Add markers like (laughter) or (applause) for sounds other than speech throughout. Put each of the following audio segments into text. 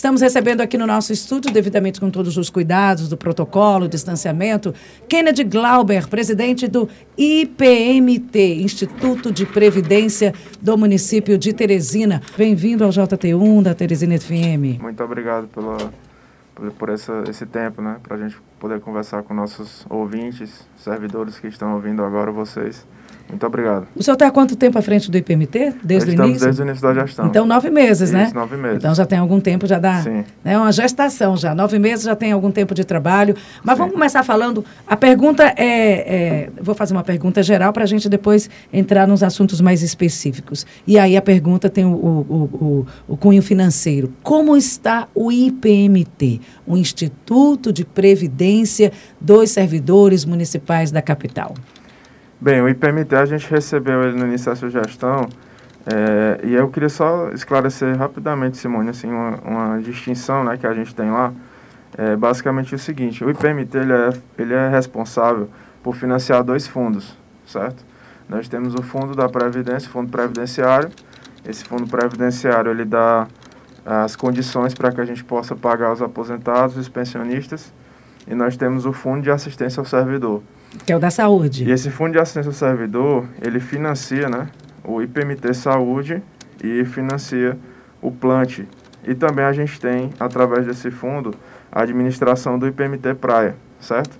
Estamos recebendo aqui no nosso estúdio, devidamente com todos os cuidados do protocolo, distanciamento, Kennedy Glauber, presidente do IPMT, Instituto de Previdência do município de Teresina. Bem-vindo ao JT1 da Teresina FM. Muito obrigado pela, por, por essa, esse tempo, né? Para a gente poder conversar com nossos ouvintes, servidores que estão ouvindo agora vocês. Muito obrigado. O senhor está há quanto tempo à frente do IPMT? Desde Estamos o início? desde o início da gestão. Então, nove meses, né? Isso, nove meses. Então, já tem algum tempo, já dá Sim. né, uma gestação já. Nove meses já tem algum tempo de trabalho. Mas Sim. vamos começar falando. A pergunta é. é vou fazer uma pergunta geral para a gente depois entrar nos assuntos mais específicos. E aí a pergunta tem o, o, o, o cunho financeiro. Como está o IPMT, o Instituto de Previdência dos Servidores Municipais da capital? Bem, o IPMT a gente recebeu ele no início da sua gestão é, e eu queria só esclarecer rapidamente, Simone, assim, uma, uma distinção né, que a gente tem lá. É basicamente o seguinte, o IPMT ele é, ele é responsável por financiar dois fundos, certo? Nós temos o fundo da Previdência, o fundo previdenciário. Esse fundo previdenciário ele dá as condições para que a gente possa pagar os aposentados, os pensionistas. E nós temos o fundo de assistência ao servidor. Que é o da saúde. E esse fundo de assistência ao servidor, ele financia né, o IPMT Saúde e financia o Plant. E também a gente tem, através desse fundo, a administração do IPMT Praia, certo?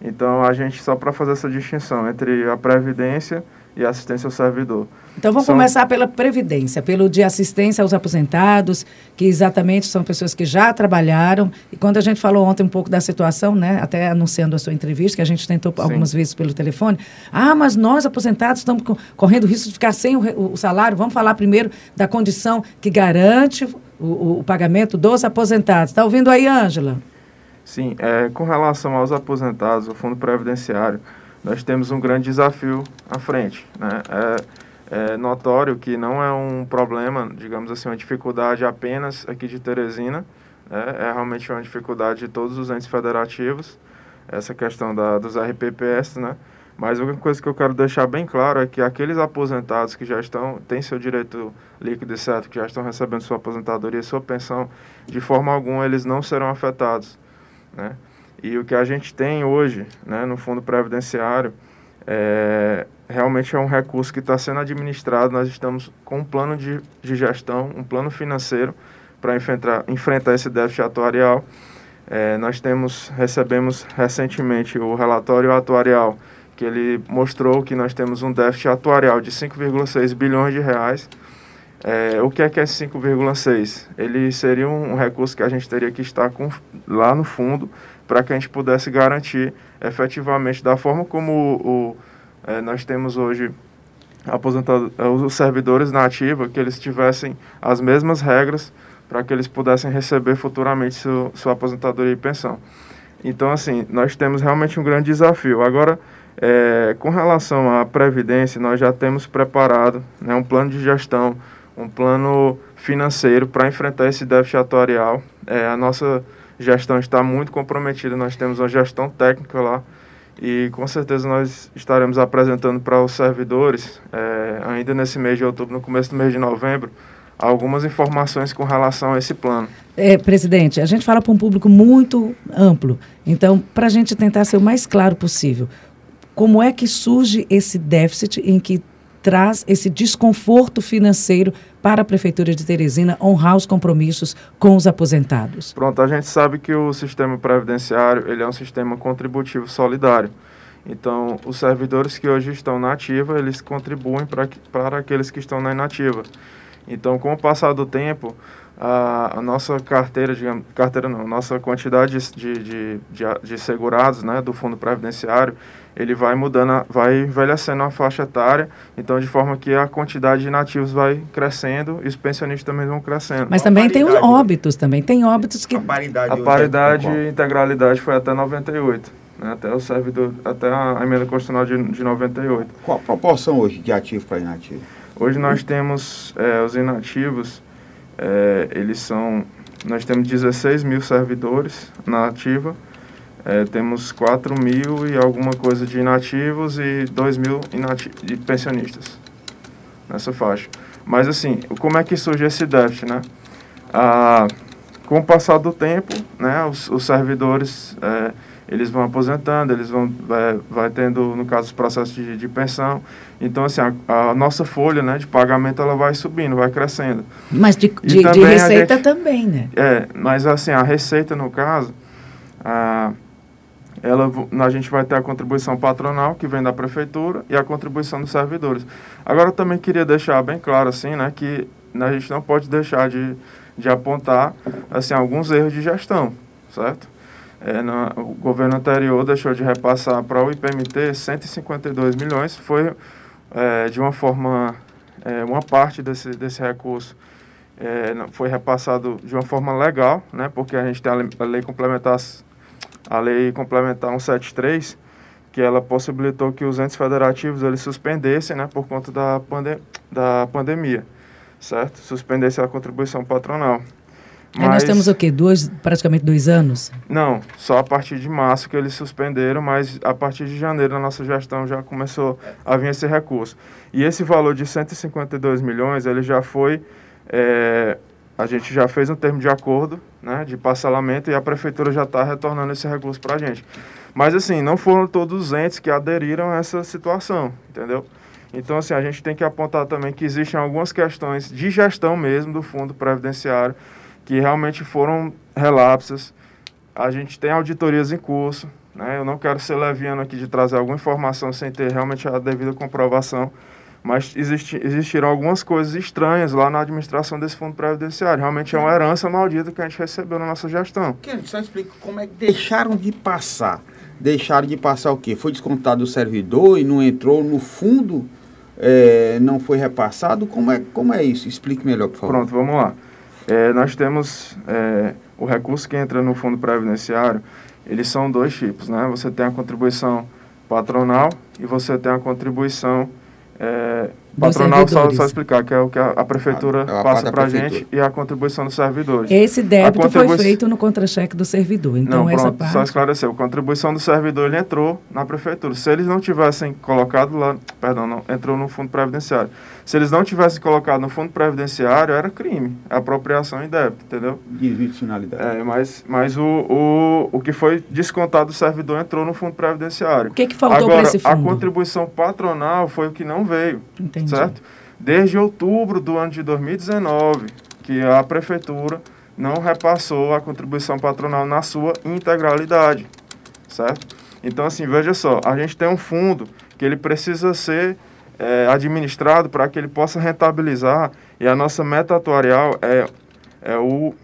Então, a gente, só para fazer essa distinção entre a Previdência e assistência ao servidor. Então vamos São- começar pela Previdência, pelo de assistência aos aposentados, que exatamente são pessoas que já trabalharam. E quando a gente falou ontem um pouco da situação, né, até anunciando a sua entrevista, que a gente tentou algumas vezes pelo telefone, ah, mas nós aposentados estamos co- correndo risco de ficar sem o, o salário. Vamos falar primeiro da condição que garante o, o- o pagamento dos aposentados. Está ouvindo aí, Ângela? Sim, é, com relação aos aposentados, o Fundo Previdenciário, nós temos um grande desafio à frente. Né? É, é notório que não é um problema, digamos assim, uma dificuldade apenas aqui de Teresina, né? é realmente uma dificuldade de todos os entes federativos, essa questão da, dos RPPS, né? Mas uma coisa que eu quero deixar bem claro é que aqueles aposentados que já estão, têm seu direito líquido e certo, que já estão recebendo sua aposentadoria sua pensão, de forma alguma eles não serão afetados né? E o que a gente tem hoje, né, no Fundo Previdenciário, é, realmente é um recurso que está sendo administrado. Nós estamos com um plano de, de gestão, um plano financeiro para enfrentar, enfrentar esse déficit atuarial. É, nós temos, recebemos recentemente o relatório atuarial, que ele mostrou que nós temos um déficit atuarial de 5,6 bilhões de reais. É, o que é que é 5,6? Ele seria um, um recurso que a gente teria que estar com, lá no fundo para que a gente pudesse garantir efetivamente da forma como o, o, é, nós temos hoje aposentado, é, os servidores na ativa, que eles tivessem as mesmas regras para que eles pudessem receber futuramente seu, sua aposentadoria e pensão. Então, assim, nós temos realmente um grande desafio. Agora, é, com relação à Previdência, nós já temos preparado né, um plano de gestão, um plano financeiro para enfrentar esse déficit atuarial. É, a nossa gestão está muito comprometida, nós temos uma gestão técnica lá e com certeza nós estaremos apresentando para os servidores, é, ainda nesse mês de outubro, no começo do mês de novembro, algumas informações com relação a esse plano. É, presidente, a gente fala para um público muito amplo. Então, para a gente tentar ser o mais claro possível, como é que surge esse déficit em que traz esse desconforto financeiro para a Prefeitura de Teresina honrar os compromissos com os aposentados? Pronto, a gente sabe que o sistema previdenciário ele é um sistema contributivo solidário. Então, os servidores que hoje estão na ativa, eles contribuem para, aqueles que estão na inativa. Então, com o passar do tempo, a, a nossa carteira, digamos, carteira não, nossa quantidade de, de, de, de segurados né, do fundo previdenciário, ele vai mudando, a- vai envelhecendo a faixa etária, então de forma que a quantidade de inativos vai crescendo e os pensionistas também vão crescendo. Mas também tem os paridade? óbitos, também tem óbitos que A paridade. A é paridade e integralidade foi até 98, né, até o servidor, até a emenda constitucional de, de 98. Qual a proporção hoje de ativo para inativo? Hoje nós temos é, os inativos, é, eles são, nós temos 16 mil servidores na ativa, é, temos 4 mil e alguma coisa de inativos e 2 mil de pensionistas nessa faixa. Mas assim, como é que surge esse déficit, né? Ah, com o passar do tempo, né, os, os servidores é, eles vão aposentando, eles vão vai, vai tendo, no caso, os processos de, de pensão. Então, assim, a, a, nossa folha né, de pagamento ela vai subindo, vai crescendo. Mas de, de, de receita gente, também, né? É, mas assim, a receita, no caso, a, ela, a gente vai ter a contribuição patronal, que vem da prefeitura, e a contribuição dos servidores. Agora, eu também queria deixar bem claro, assim, né, que a gente não pode deixar de, de apontar, assim, alguns erros de gestão, certo? É, o governo anterior deixou de repassar para o IPMT 152 milhões, foi é, de uma forma, é, uma parte desse, desse recurso é, foi repassado de uma forma legal, né, porque a gente tem a lei, a lei complementar, a lei complementar 173, que ela possibilitou que os entes federativos eles suspendessem, né, por conta da, pande da pandemia, certo? Suspendesse a contribuição patronal. Mas, nós temos o quê? Dois, praticamente dois anos? Não, só a partir de março que eles suspenderam, mas a partir de janeiro a nossa gestão já começou a vir esse recurso. E esse valor de 152 milhões, ele já foi... É, a gente já fez um termo de acordo, né, de parcelamento, e a prefeitura já está retornando esse recurso para a gente. Mas, assim, não foram todos os entes que aderiram a essa situação, entendeu? Então, assim, a gente tem que apontar também que existem algumas questões de gestão mesmo do fundo previdenciário, que realmente foram relapsos. A gente tem auditorias em curso, né? Eu não quero ser leviano aqui de trazer alguma informação sem ter realmente a devida comprovação, mas existi, existiram algumas coisas estranhas lá na administração desse fundo previdenciário. Realmente é uma herança maldita que a gente recebeu na nossa gestão. Quer só explica como é que deixaram de passar. Deixaram de passar o quê? Foi descontado o servidor e não entrou no fundo, é, não foi repassado? Como é, como é isso? Explique melhor, por favor. Pronto, vamos lá. É, nós temos é, o recurso que entra no fundo previdenciário, eles são dois tipos, né? Você tem a contribuição patronal e você tem a contribuição é, patronal, só, só explicar, que é o que a, a prefeitura a, a passa para a gente e a contribuição dos servidores. Esse débito contribui... foi feito no contra-cheque do servidor, então não, essa pronto, parte... só esclareceu, a contribuição do servidor ele entrou na prefeitura. Se eles não tivessem colocado lá, perdão, não, entrou no fundo previdenciário. Se eles não tivessem colocado no fundo previdenciário, era crime, apropriação e débito, entendeu? Desvio de finalidade. É, mas, mas o, o, o que foi descontado do servidor entrou no fundo previdenciário. O que, que faltou para esse fundo? a contribuição patronal foi o que não veio, Entendi. Certo? Desde outubro do ano de 2019, que a prefeitura não repassou a contribuição patronal na sua integralidade, certo? Então, assim, veja só, a gente tem um fundo que ele precisa ser é, administrado para que ele possa rentabilizar e a nossa meta atuarial é, é o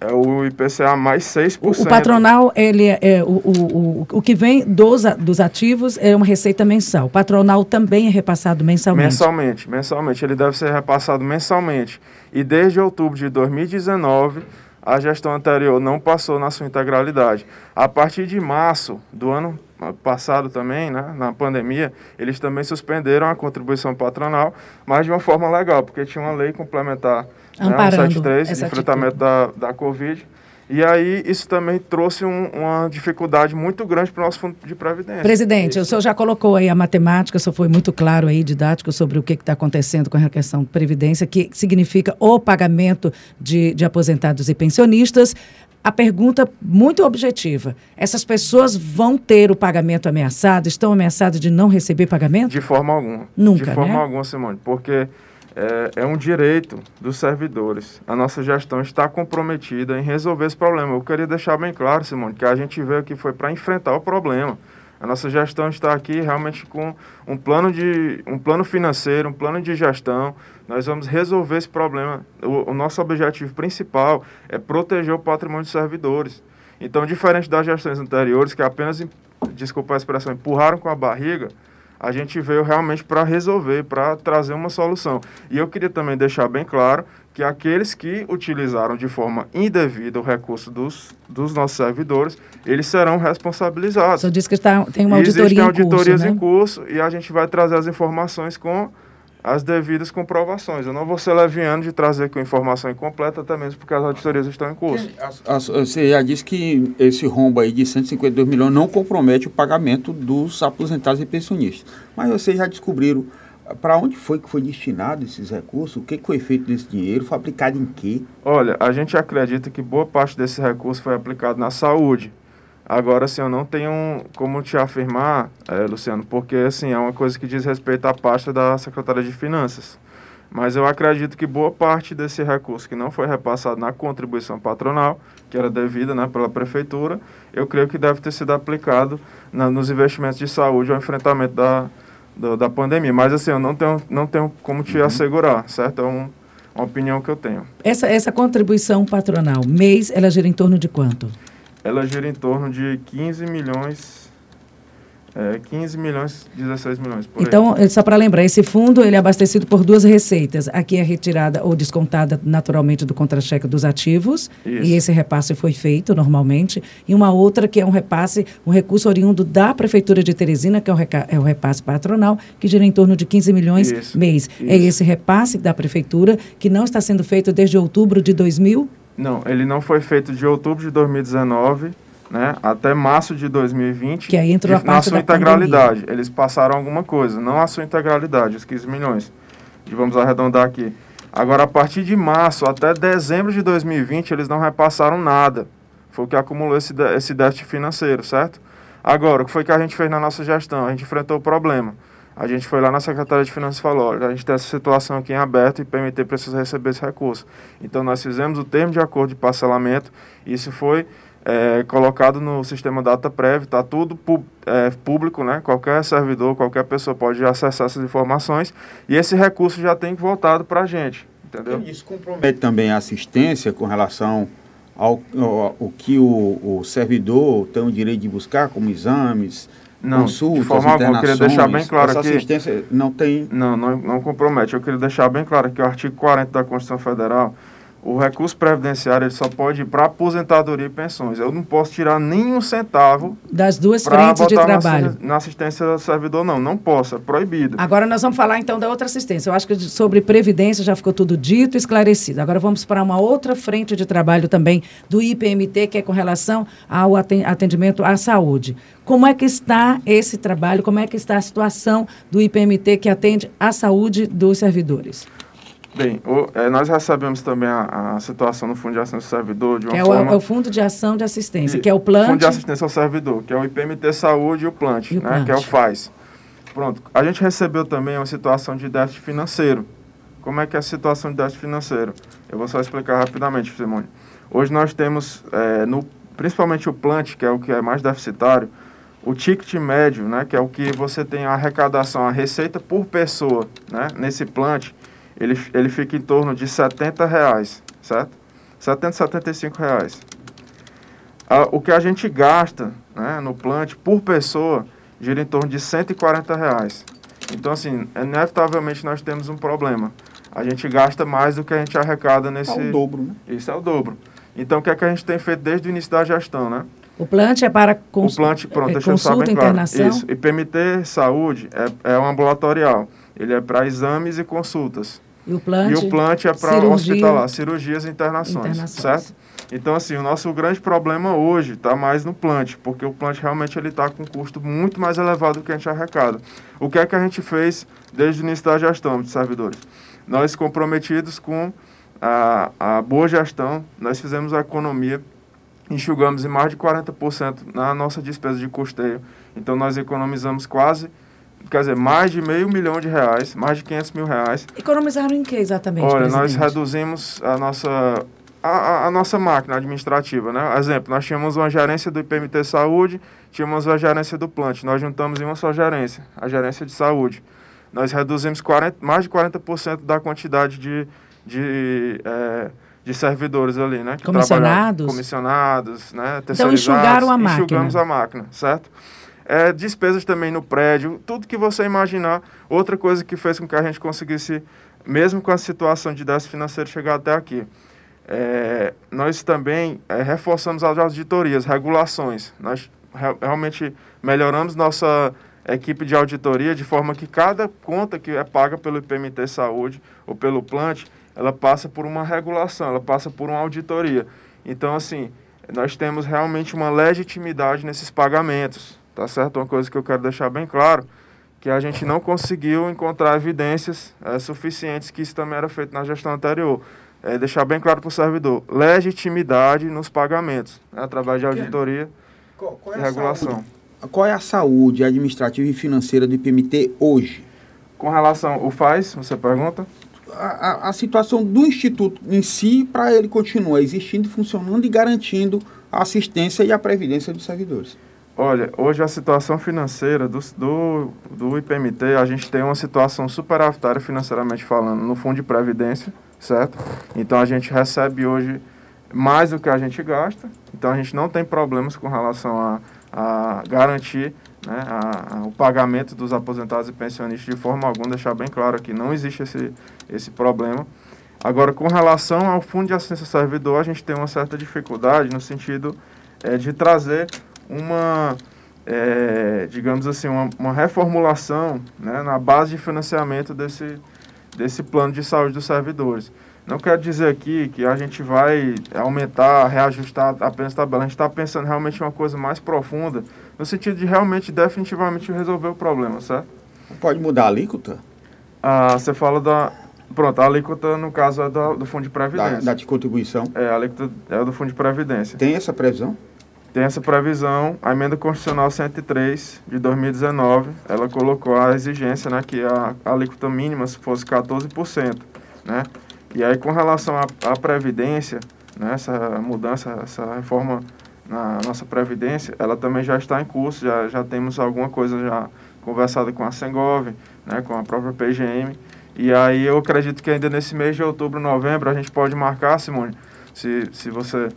é o IPCA mais 6%. O, o patronal, ele é, é, o, o, o, o que vem dos, dos ativos é uma receita mensal. O patronal também é repassado mensalmente? Mensalmente, mensalmente. Ele deve ser repassado mensalmente. E desde outubro de 2019, a gestão anterior não passou na sua integralidade. A partir de março do ano passado também, né, na pandemia, eles também suspenderam a contribuição patronal, mas de uma forma legal, porque tinha uma lei complementar, Amparando né, 173, de enfrentamento da, da Covid, e aí isso também trouxe um, uma dificuldade muito grande para o nosso fundo de previdência. Presidente, isso. o senhor já colocou aí a matemática, o senhor foi muito claro aí, didático, sobre o que está acontecendo com a questão de previdência, que significa o pagamento de, de aposentados e pensionistas. A pergunta muito objetiva: essas pessoas vão ter o pagamento ameaçado? Estão ameaçadas de não receber pagamento? De forma alguma. Nunca. De forma né? alguma, Simone, porque é, é, um direito dos servidores. A nossa gestão está comprometida em resolver esse problema. Eu queria deixar bem claro, Simone, que a gente veio aqui foi para enfrentar o problema. A nossa gestão está aqui realmente com um plano, de, um plano financeiro, um plano de gestão. Nós vamos resolver esse problema. O, o nosso objetivo principal é proteger o patrimônio dos servidores. Então, diferente das gestões anteriores, que apenas, desculpa a expressão, empurraram com a barriga, a gente veio realmente para resolver, para trazer uma solução. E eu queria também deixar bem claro que aqueles que utilizaram de forma indevida o recurso dos, dos nossos servidores, eles serão responsabilizados. Você disse que está, tem uma auditoria Existem em curso, auditorias né? em curso e a gente vai trazer as informações com as devidas comprovações. Eu não vou ser leviano de trazer com informação incompleta, até mesmo porque as auditorias estão em curso. Você já disse que esse rombo aí de 152 milhões não compromete o pagamento dos aposentados e pensionistas. Mas vocês já descobriram para onde foi que foi destinado esses recursos? O que, que foi feito desse dinheiro? Foi aplicado em quê? Olha, a gente acredita que boa parte desse recurso foi aplicado na saúde. Agora, assim, eu não tenho como te afirmar, é, Luciano, porque, assim, é uma coisa que diz respeito à pasta da Secretaria de Finanças. Mas eu acredito que boa parte desse recurso que não foi repassado na contribuição patronal, que era devida né, pela prefeitura, eu creio que deve ter sido aplicado na, nos investimentos de saúde ao enfrentamento da, do, da pandemia. Mas assim, eu não tenho, não tenho como te uhum. assegurar, certo? É um, uma opinião que eu tenho. Essa, essa contribuição patronal, mês, ela gira em torno de quanto? Ela gira em torno de 15 milhões é, 15 milhões, 16 milhões. então, aí. só para lembrar, esse fundo ele é abastecido por duas receitas. Aqui é retirada ou descontada naturalmente do contra-cheque dos ativos, Isso. e esse repasse foi feito normalmente. E uma outra que é um repasse, um recurso oriundo da Prefeitura de Teresina, que é o, é o repasse patronal, que gira em torno de 15 milhões Isso. mês. É Isso. É esse repasse da Prefeitura que não está sendo feito desde outubro de 2000? Não, ele não foi feito de outubro de 2019 né, até março de 2020, que aí entrou a parte na sua integralidade. Pandemia. Eles passaram alguma coisa, não a sua integralidade, os 15 milhões. E vamos arredondar aqui. Agora, a partir de março até dezembro de 2020, eles não repassaram nada. Foi o que acumulou esse, esse déficit financeiro, certo? Agora, o que foi que a gente fez na nossa gestão? A gente enfrentou o problema. A gente foi lá na Secretaria de Finanças e falou, olha, a gente tem essa situação aqui em aberto e PMT precisa receber esse recurso. Então, nós fizemos o termo de acordo de parcelamento, isso foi é, colocado no sistema DataPrev, está tudo é, público, né? qualquer servidor, qualquer pessoa pode acessar essas informações e esse recurso já tem voltado para a gente, entendeu? Isso compromete também a assistência com relação ao, ao, ao que o, o, servidor tem o direito de buscar, como exames, não, consultas, de forma alguma, eu queria deixar bem claro essa assistência não tem... Não, não, não compromete. Eu queria deixar bem claro que o artigo 40 da Constituição Federal o recurso previdenciário ele só pode ir para aposentadoria e pensões. Eu não posso tirar nenhum centavo das duas frentes de trabalho. Na, assistência do servidor, não. Não posso, é proibido. Agora nós vamos falar então da outra assistência. Eu acho que sobre previdência já ficou tudo dito e esclarecido. Agora vamos para uma outra frente de trabalho também do IPMT, que é com relação ao atendimento à saúde. Como é que está esse trabalho? Como é que está a situação do IPMT que atende à saúde dos servidores? Bem, o, é, nós recebemos também a, a, situação no Fundo de Ação do Servidor de uma que é forma... O, é o Fundo de Ação de Assistência, que é o Plant... Fundo de Assistência ao Servidor, que é o IPMT Saúde e o Plant, e o né, Plant. que é o FAS. Pronto, a gente recebeu também uma situação de déficit financeiro. Como é que é a situação de déficit financeiro? Eu vou só explicar rapidamente, Simone. Hoje nós temos, é, no, principalmente o Plant, que é o que é mais deficitário, o ticket médio, né, que é o que você tem a arrecadação, a receita por pessoa, né, nesse plant, ele, ele fica em torno de 70 reais, certo? 70, 75 reais. Ah, o que a gente gasta né, no plant por pessoa gira em torno de 140 reais. Então, assim, inevitavelmente nós temos um problema. A gente gasta mais do que a gente arrecada nesse... É o dobro, né? Isso é o dobro. Então, o que é que a gente tem feito desde o início da gestão, né? O plant é para cons... O plant, pronto, deixa eu saber claro. Isso. IPMT Saúde é, é um ambulatorial. Ele é para exames e consultas. E o plant, e o plant é para hospitalar, cirurgias e internações, internações, certo? Então, assim, o nosso grande problema hoje está mais no plant, porque o plant realmente ele está com um custo muito mais elevado do que a gente arrecada. O que é que a gente fez desde o início da gestão de servidores? Nós, comprometidos com a, a boa gestão, nós fizemos a economia, enxugamos em mais de 40% na nossa despesa de custeio. Então, nós economizamos quase quer dizer, mais de meio milhão de reais, mais de 500 mil reais. Economizaram em que exatamente? Olha, presidente? nós reduzimos a nossa, a, a, nossa máquina administrativa, né? Exemplo, nós tínhamos uma gerência do IPMT Saúde, tínhamos a gerência do Plant, nós juntamos em uma só gerência, a gerência de saúde. Nós reduzimos 40, mais de 40% da quantidade de, de, é, de servidores ali, né? comissionados? Comissionados, né? Então enxugaram a máquina. Enxugamos a máquina, certo? É, despesas também no prédio, tudo que você imaginar. Outra coisa que fez com que a gente conseguisse, mesmo com a situação de déficit financeiro, chegar até aqui. É, nós também é, reforçamos as auditorias, regulações. Nós re realmente melhoramos nossa equipe de auditoria de forma que cada conta que é paga pelo IPMT Saúde ou pelo Plant, ela passa por uma regulação, ela passa por uma auditoria. Então, assim, nós temos realmente uma legitimidade nesses pagamentos tá certo? Uma coisa que eu quero deixar bem claro, que a gente não conseguiu encontrar evidências é, suficientes que isso também era feito na gestão anterior. É, deixar bem claro para o servidor, legitimidade nos pagamentos, né, através de auditoria qual, qual é e regulação. Saúde? Qual é a saúde administrativa e financeira do IPMT hoje? Com relação ao FAS, você pergunta? A, a, a situação do Instituto em si, para ele continuar existindo, funcionando e garantindo a assistência e a previdência dos servidores. Olha, hoje a situação financeira do, do, do IPMT, a gente tem uma situação superavitária financeiramente falando no fundo de previdência, certo? Então a gente recebe hoje mais do que a gente gasta, então a gente não tem problemas com relação a, a garantir né, a, a, o pagamento dos aposentados e pensionistas de forma alguma, deixar bem claro que não existe esse, esse problema. Agora, com relação ao Fundo de Assistência Servidor, a gente tem uma certa dificuldade no sentido é, de trazer uma, é, digamos assim, uma, uma reformulação né, na base de financiamento desse, desse plano de saúde dos servidores. Não quero dizer aqui que a gente vai aumentar, reajustar apenas a tabela. A gente está pensando realmente em uma coisa mais profunda, no sentido de realmente, definitivamente resolver o problema, certo? Pode mudar a alíquota? Ah, você fala da, Pronto, a alíquota, no caso, é do, do Fundo de Previdência. Da, da de contribuição? É, a alíquota é do Fundo de Previdência. Tem essa previsão? Tem essa previsão. A emenda constitucional 103 de 2019, ela colocou a exigência, né, que a, alíquota mínima fosse 14%, né? E aí, com relação à, à Previdência, né, essa mudança, essa reforma na nossa Previdência, ela também já está em curso, já, já temos alguma coisa já conversada com a Sengov, né, com a própria PGM, e aí eu acredito que ainda nesse mês de outubro, novembro, a gente pode marcar, Simone, se, se você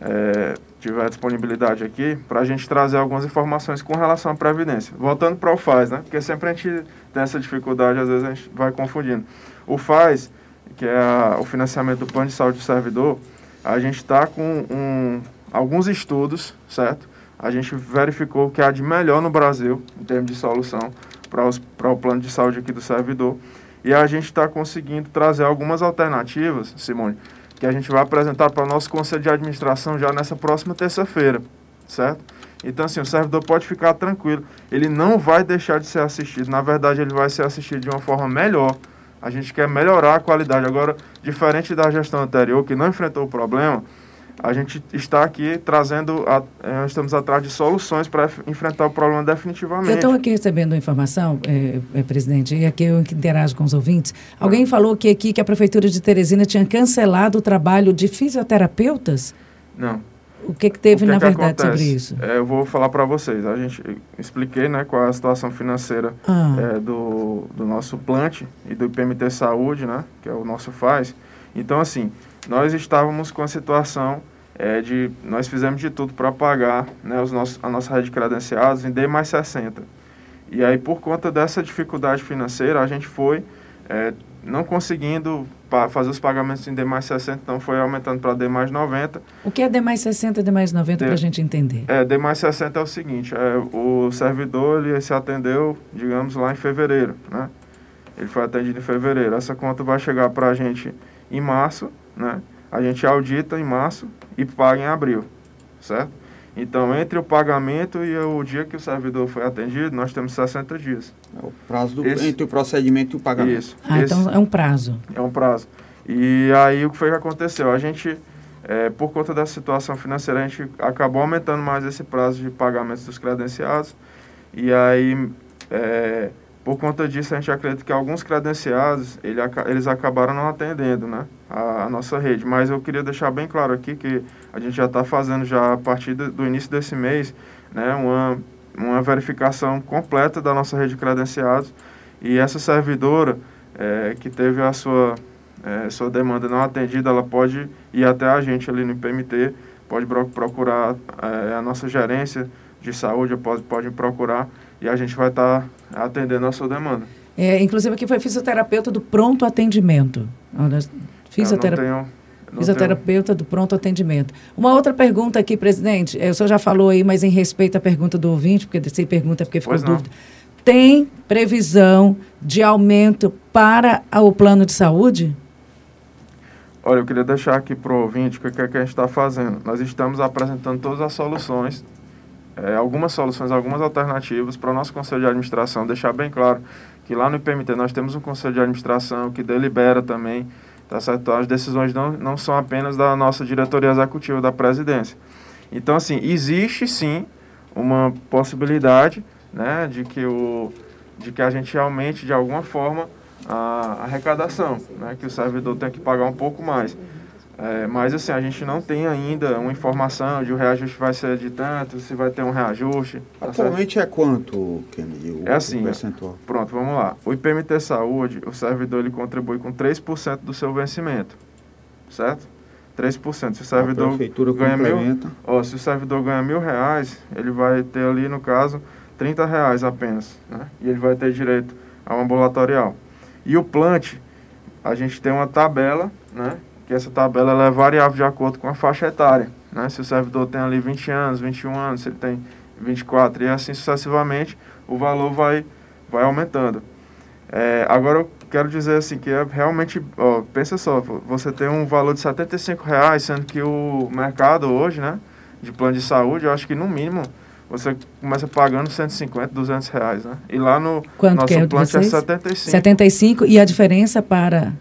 é, tiver disponibilidade aqui, para a gente trazer algumas informações com relação à Previdência. Voltando para o FAS, né? Porque sempre a gente tem essa dificuldade, às vezes a gente vai confundindo. O FAS, que é a, o financiamento do plano de saúde do servidor, a gente está com um, alguns estudos, certo? A gente verificou que há de melhor no Brasil, em termos de solução, para o plano de saúde aqui do servidor. E a gente está conseguindo trazer algumas alternativas, Simone, que a gente vai apresentar para o nosso conselho de administração já nessa próxima terça-feira, certo? Então, assim, o servidor pode ficar tranquilo, ele não vai deixar de ser assistido, na verdade, ele vai ser assistido de uma forma melhor. A gente quer melhorar a qualidade. Agora, diferente da gestão anterior, que não enfrentou o problema, a gente está aqui trazendo, a, é, estamos atrás de soluções para enfrentar o problema definitivamente. Eu estou aqui recebendo informação, é, é, presidente, e aqui eu interajo com os ouvintes. Alguém falou que aqui que a Prefeitura de Teresina tinha cancelado o trabalho de fisioterapeutas? Não. O que, que teve, que na que verdade, acontece? sobre isso? É, eu vou falar para vocês. A gente expliquei né, qual é a situação financeira ah. é, do, do nosso plante e do IPMT Saúde, né, que é o nosso FAS. Então, assim, nós estávamos com a situação é, de nós fizemos de tudo para pagar né, os nossos, a nossa rede de credenciados em D mais 60. E aí, por conta dessa dificuldade financeira, a gente foi é, não conseguindo fazer os pagamentos em D mais 60, então foi aumentando para D mais 90. O que é D mais 60 e D mais 90 para a gente entender? É, D mais 60 é o seguinte, é, o servidor ele se atendeu, digamos, lá em fevereiro, né? Ele foi atendido em fevereiro. Essa conta vai chegar para a gente em março, né? A gente audita em março e paga em abril, certo? Então, entre o pagamento e o dia que o servidor foi atendido, nós temos 60 dias. É o prazo do, esse, entre o procedimento e o pagamento. Isso. Ah, esse, então é um prazo. É um prazo. E aí, o que foi que aconteceu? A gente, é, por conta da situação financeira, a gente acabou aumentando mais esse prazo de pagamento dos credenciados. E aí, é, por conta disso, a gente acredita que alguns credenciados, ele, eles acabaram não atendendo né, a, a, nossa rede. Mas eu queria deixar bem claro aqui que a gente já está fazendo, já a partir do, do início desse mês, né, uma, uma verificação completa da nossa rede de credenciados. E essa servidora é, que teve a sua, é, sua demanda não atendida, ela pode ir até a gente ali no IPMT, pode procurar é, a nossa gerência de saúde, pode, pode procurar e a gente vai estar tá atendendo a sua demanda. É, inclusive aqui foi fisioterapeuta do pronto atendimento. Fisiotera... Tenho, fisioterapeuta tenho. do pronto atendimento. Uma outra pergunta aqui, presidente. É, o senhor já falou aí, mas em respeito à pergunta do ouvinte, porque se pergunta porque ficou dúvida. Tem previsão de aumento para o plano de saúde? Olha, eu queria deixar aqui para o ouvinte o que, é que a gente está fazendo. Nós estamos apresentando todas as soluções é, algumas soluções, algumas alternativas para o nosso conselho de administração, deixar bem claro que lá no IPMT nós temos um conselho de administração que delibera também, tá certo? Então, as decisões não, não são apenas da nossa diretoria executiva da presidência. Então, assim, existe sim uma possibilidade né, de, que o, de que a gente aumente de alguma forma a arrecadação, né, que o servidor tem que pagar um pouco mais. É, mas assim, a gente não tem ainda uma informação de o reajuste vai ser de tanto, se vai ter um reajuste. Tá Atualmente certo? é quanto, Kennedy, o, é assim, percentual? Pronto, vamos lá. O IPMT Saúde, o servidor ele contribui com 3% do seu vencimento, certo? 3%. Se o servidor a prefeitura ganha mil, ó, se o servidor ganha mil reais, ele vai ter ali, no caso, 30 reais apenas, né? E ele vai ter direito ao ambulatorial. E o plant, a gente tem uma tabela, né? Que essa tabela é variável de acordo com a faixa etária, né? Se o servidor tem ali 20 anos, 21 anos, se ele tem 24 e assim sucessivamente, o valor vai, vai aumentando. É, agora eu quero dizer assim que é realmente, ó, pensa só, você tem um valor de 75 reais, sendo que o mercado hoje, né, de plano de saúde, eu acho que no mínimo você começa pagando 150, 200 reais, né? E lá no Quanto nosso é plano é 75. 75 e a diferença para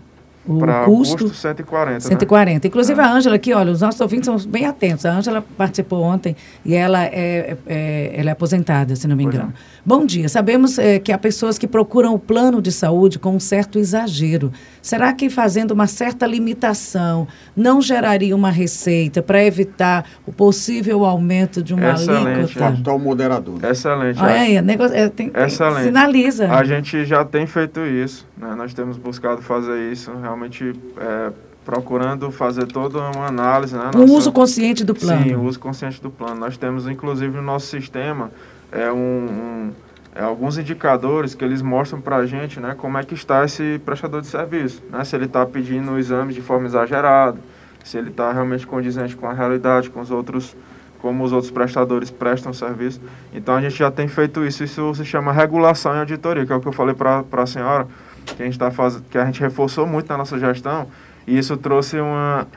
o Para custo, custo 140. 140. Né? Inclusive é. a Ângela aqui, olha, os nossos ouvintes são bem atentos. A Ângela participou ontem e ela é, é, ela é aposentada, se não me engano. Bom dia. Sabemos é, que há pessoas que procuram o plano de saúde com um certo exagero. Será que fazendo uma certa limitação não geraria uma receita para evitar o possível aumento de uma Excelente. alíquota? Fator moderador. Excelente. Olha aí, negócio, é, tem, tem, Excelente. sinaliza. A gente já tem feito isso, né? nós temos buscado fazer isso, realmente é, procurando fazer toda uma análise. Né? O uso consciente do plano. Sim, o uso consciente do plano. Nós temos, inclusive, no nosso sistema, é, um, um é, alguns indicadores que eles mostram para a gente né, como é que está esse prestador de serviço. Né? Se ele está pedindo o exame de forma exagerada, se ele está realmente condizente com a realidade, com os outros como os outros prestadores prestam serviço. Então a gente já tem feito isso. Isso se chama regulação e auditoria, que é o que eu falei para a senhora, que a gente tá fazendo, que a gente reforçou muito na nossa gestão. E isso trouxe uma,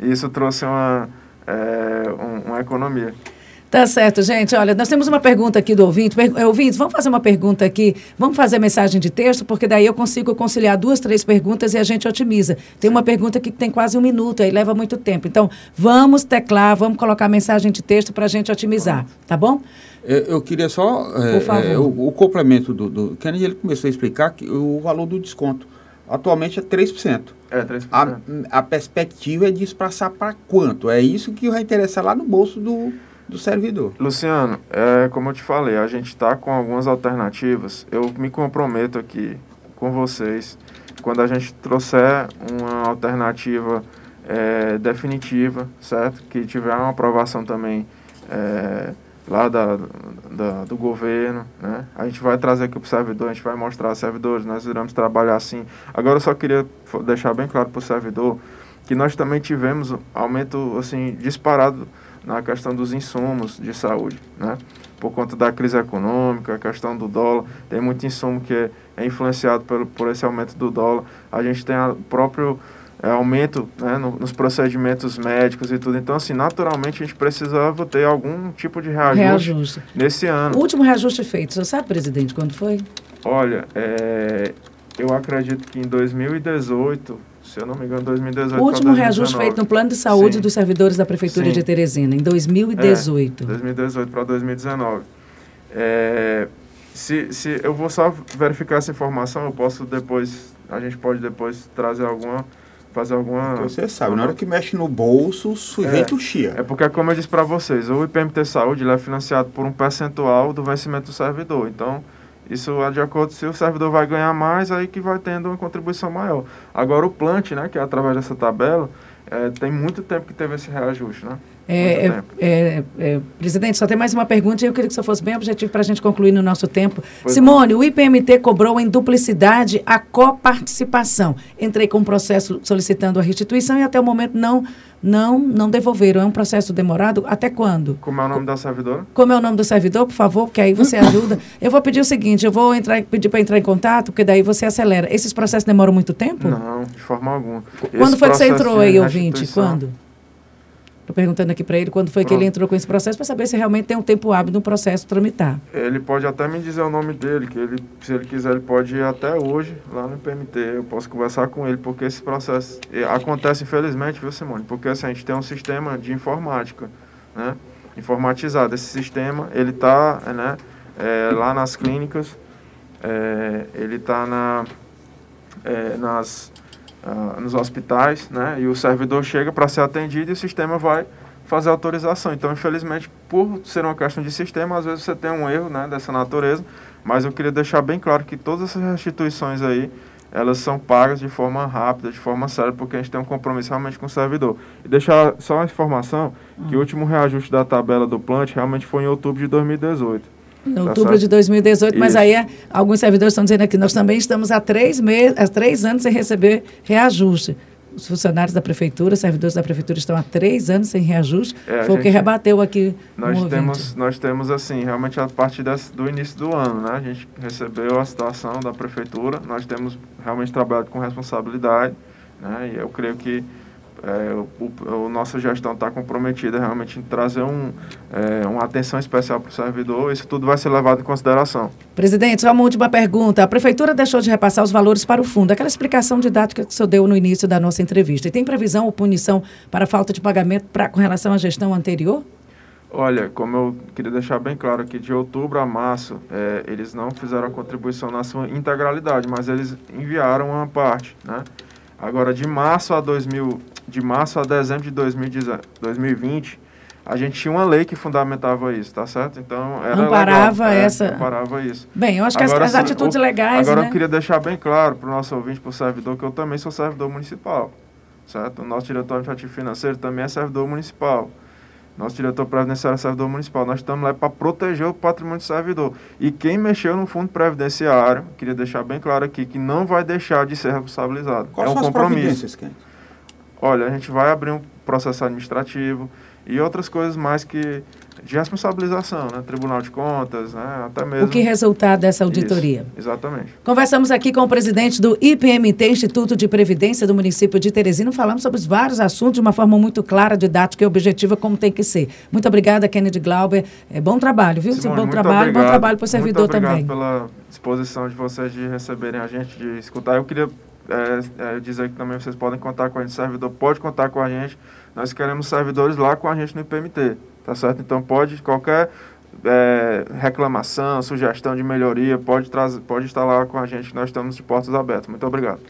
isso trouxe uma, é, um, uma economia. Tá certo, gente. Olha, nós temos uma pergunta aqui do ouvinte. Per eh, ouvintes, vamos fazer uma pergunta aqui. Vamos fazer mensagem de texto, porque daí eu consigo conciliar duas, três perguntas e a gente otimiza. Tem uma pergunta que tem quase um minuto, aí leva muito tempo. Então, vamos teclar, vamos colocar mensagem de texto para a gente otimizar, tá bom? Eu, eu queria só é, é, o, o, complemento do, do Kennedy, ele começou a explicar que o valor do desconto atualmente é 3%. É, 3%. A, a perspectiva é de passar para quanto? É isso que vai interessar lá no bolso do do servidor. Luciano, é, como eu te falei, a gente está com algumas alternativas. Eu me comprometo aqui com vocês, quando a gente trouxer uma alternativa é, definitiva, certo? Que tiver uma aprovação também é, lá da, da, do governo, né? A gente vai trazer aqui para o servidor, a gente vai mostrar aos servidores, nós iremos trabalhar assim. Agora eu só queria deixar bem claro para o servidor que nós também tivemos aumento assim disparado na questão dos insumos de saúde, né? Por conta da crise econômica, a questão do dólar, tem muito insumo que é, é influenciado por, por esse aumento do dólar. A gente tem o próprio é, aumento né, no, nos procedimentos médicos e tudo. Então, assim, naturalmente a gente precisava ter algum tipo de reajuste, reajuste. nesse ano. O último reajuste feito, você sabe, presidente, quando foi? Olha, é, eu acredito que em 2018 se eu não me engano, 2018. O último reajuste feito no plano de saúde Sim. dos servidores da Prefeitura Sim. de Teresina, em 2018. É, 2018 para 2019. É, se, se eu vou só verificar essa informação, eu posso depois, a gente pode depois trazer alguma fazer alguma. Você sabe, na hora que mexe no bolso, o sujeito é, chia. É porque, como eu disse para vocês, o IPMT Saúde é financiado por um percentual do vencimento do servidor. Então, isso é de acordo se o servidor vai ganhar mais, aí que vai tendo uma contribuição maior. Agora o plant, né, que é através dessa tabela, é, tem muito tempo que teve esse reajuste, né? É, é, é, é, presidente, só tem mais uma pergunta e eu queria que você fosse bem objetivo para a gente concluir no nosso tempo. Pois Simone, não. o IPMT cobrou em duplicidade a coparticipação. Entrei com um processo solicitando a restituição e até o momento não não não devolveram. É um processo demorado. Até quando? Como é o nome da servidora? Como é o nome do servidor, por favor, porque aí você ajuda. (laughs) eu vou pedir o seguinte, eu vou entrar, pedir para entrar em contato, porque daí você acelera. Esses processos demoram muito tempo? Não, de forma alguma. Quando Esse foi que você entrou aí, ouvinte? Quando? Estou perguntando aqui para ele quando foi Pronto. que ele entrou com esse processo, para saber se realmente tem um tempo hábil no processo tramitar. Ele pode até me dizer o nome dele, que ele, se ele quiser, ele pode ir até hoje lá no PMT. Eu posso conversar com ele, porque esse processo acontece, infelizmente, viu, Simone? Porque assim, a gente tem um sistema de informática, né? Informatizado. Esse sistema, ele está né, é, lá nas clínicas, é, ele está na, é, nas uh, nos hospitais, né? E o servidor chega para ser atendido e o sistema vai fazer autorização. Então, infelizmente, por ser uma questão de sistema, às vezes você tem um erro, né, dessa natureza. Mas eu queria deixar bem claro que todas essas restituições aí, elas são pagas de forma rápida, de forma séria, porque a gente tem um compromisso realmente com o servidor. E deixar só uma informação, que o último reajuste da tabela do plant realmente foi em outubro de 2018. Em tá outubro certo? de 2018, Isso. mas aí é, alguns servidores estão dizendo aqui, nós também estamos há três, meses, há três anos sem receber reajuste. Os funcionários da prefeitura, servidores da prefeitura estão há três anos sem reajuste. É, Foi o que rebateu aqui. Nós temos, nós temos, assim, realmente a partir do início do ano, né? A gente recebeu a situação da prefeitura, nós temos realmente trabalhado com responsabilidade, né? E eu creio que é, o, nossa gestão está comprometida realmente em trazer um, é, uma atenção especial para o servidor. Isso tudo vai ser levado em consideração. Presidente, só uma última pergunta. A Prefeitura deixou de repassar os valores para o fundo. Aquela explicação didática que o senhor deu no início da nossa entrevista. E tem previsão ou punição para falta de pagamento pra, com relação à gestão anterior? Olha, como eu queria deixar bem claro aqui, de outubro a março, é, eles não fizeram a contribuição na sua integralidade, mas eles enviaram uma parte, né? Agora, de março a 2000, de março a dezembro de 2020, a gente tinha uma lei que fundamentava isso, tá certo? Então, era amparava legal, é, essa... amparava isso. Bem, eu acho que agora, as, as atitudes o, legais, Agora, né? eu queria deixar bem claro para o nosso ouvinte, para o servidor, que eu também sou servidor municipal, certo? O nosso diretor administrativo financeiro também é servidor municipal. Nosso diretor previdenciário é servidor municipal. Nós estamos lá para proteger o patrimônio do servidor. E quem mexeu no fundo previdenciário, queria deixar bem claro aqui, que não vai deixar de ser responsabilizado. Quais é um compromisso. As Olha, a gente vai abrir um processo administrativo e outras coisas mais que de responsabilização, né? Tribunal de Contas, né? até mesmo. O que resultar dessa auditoria? Isso, exatamente. Conversamos aqui com o presidente do IPMT, Instituto de Previdência do município de Teresina, falamos sobre vários assuntos de uma forma muito clara, didática e objetiva, como tem que ser. Muito obrigada, Kennedy Glauber. É bom trabalho, viu? Simone, bom trabalho, obrigado. bom trabalho para o servidor muito também. pela disposição de vocês de receberem a gente, de escutar. Eu queria é, é, dizer que também vocês podem contar com a gente, servidor pode contar com a gente. Nós queremos servidores lá com a gente no IPMT, tá certo? Então pode, qualquer é, reclamação, sugestão de melhoria, pode, trazer, pode estar lá com a gente, nós estamos de portas abertas. Muito obrigado.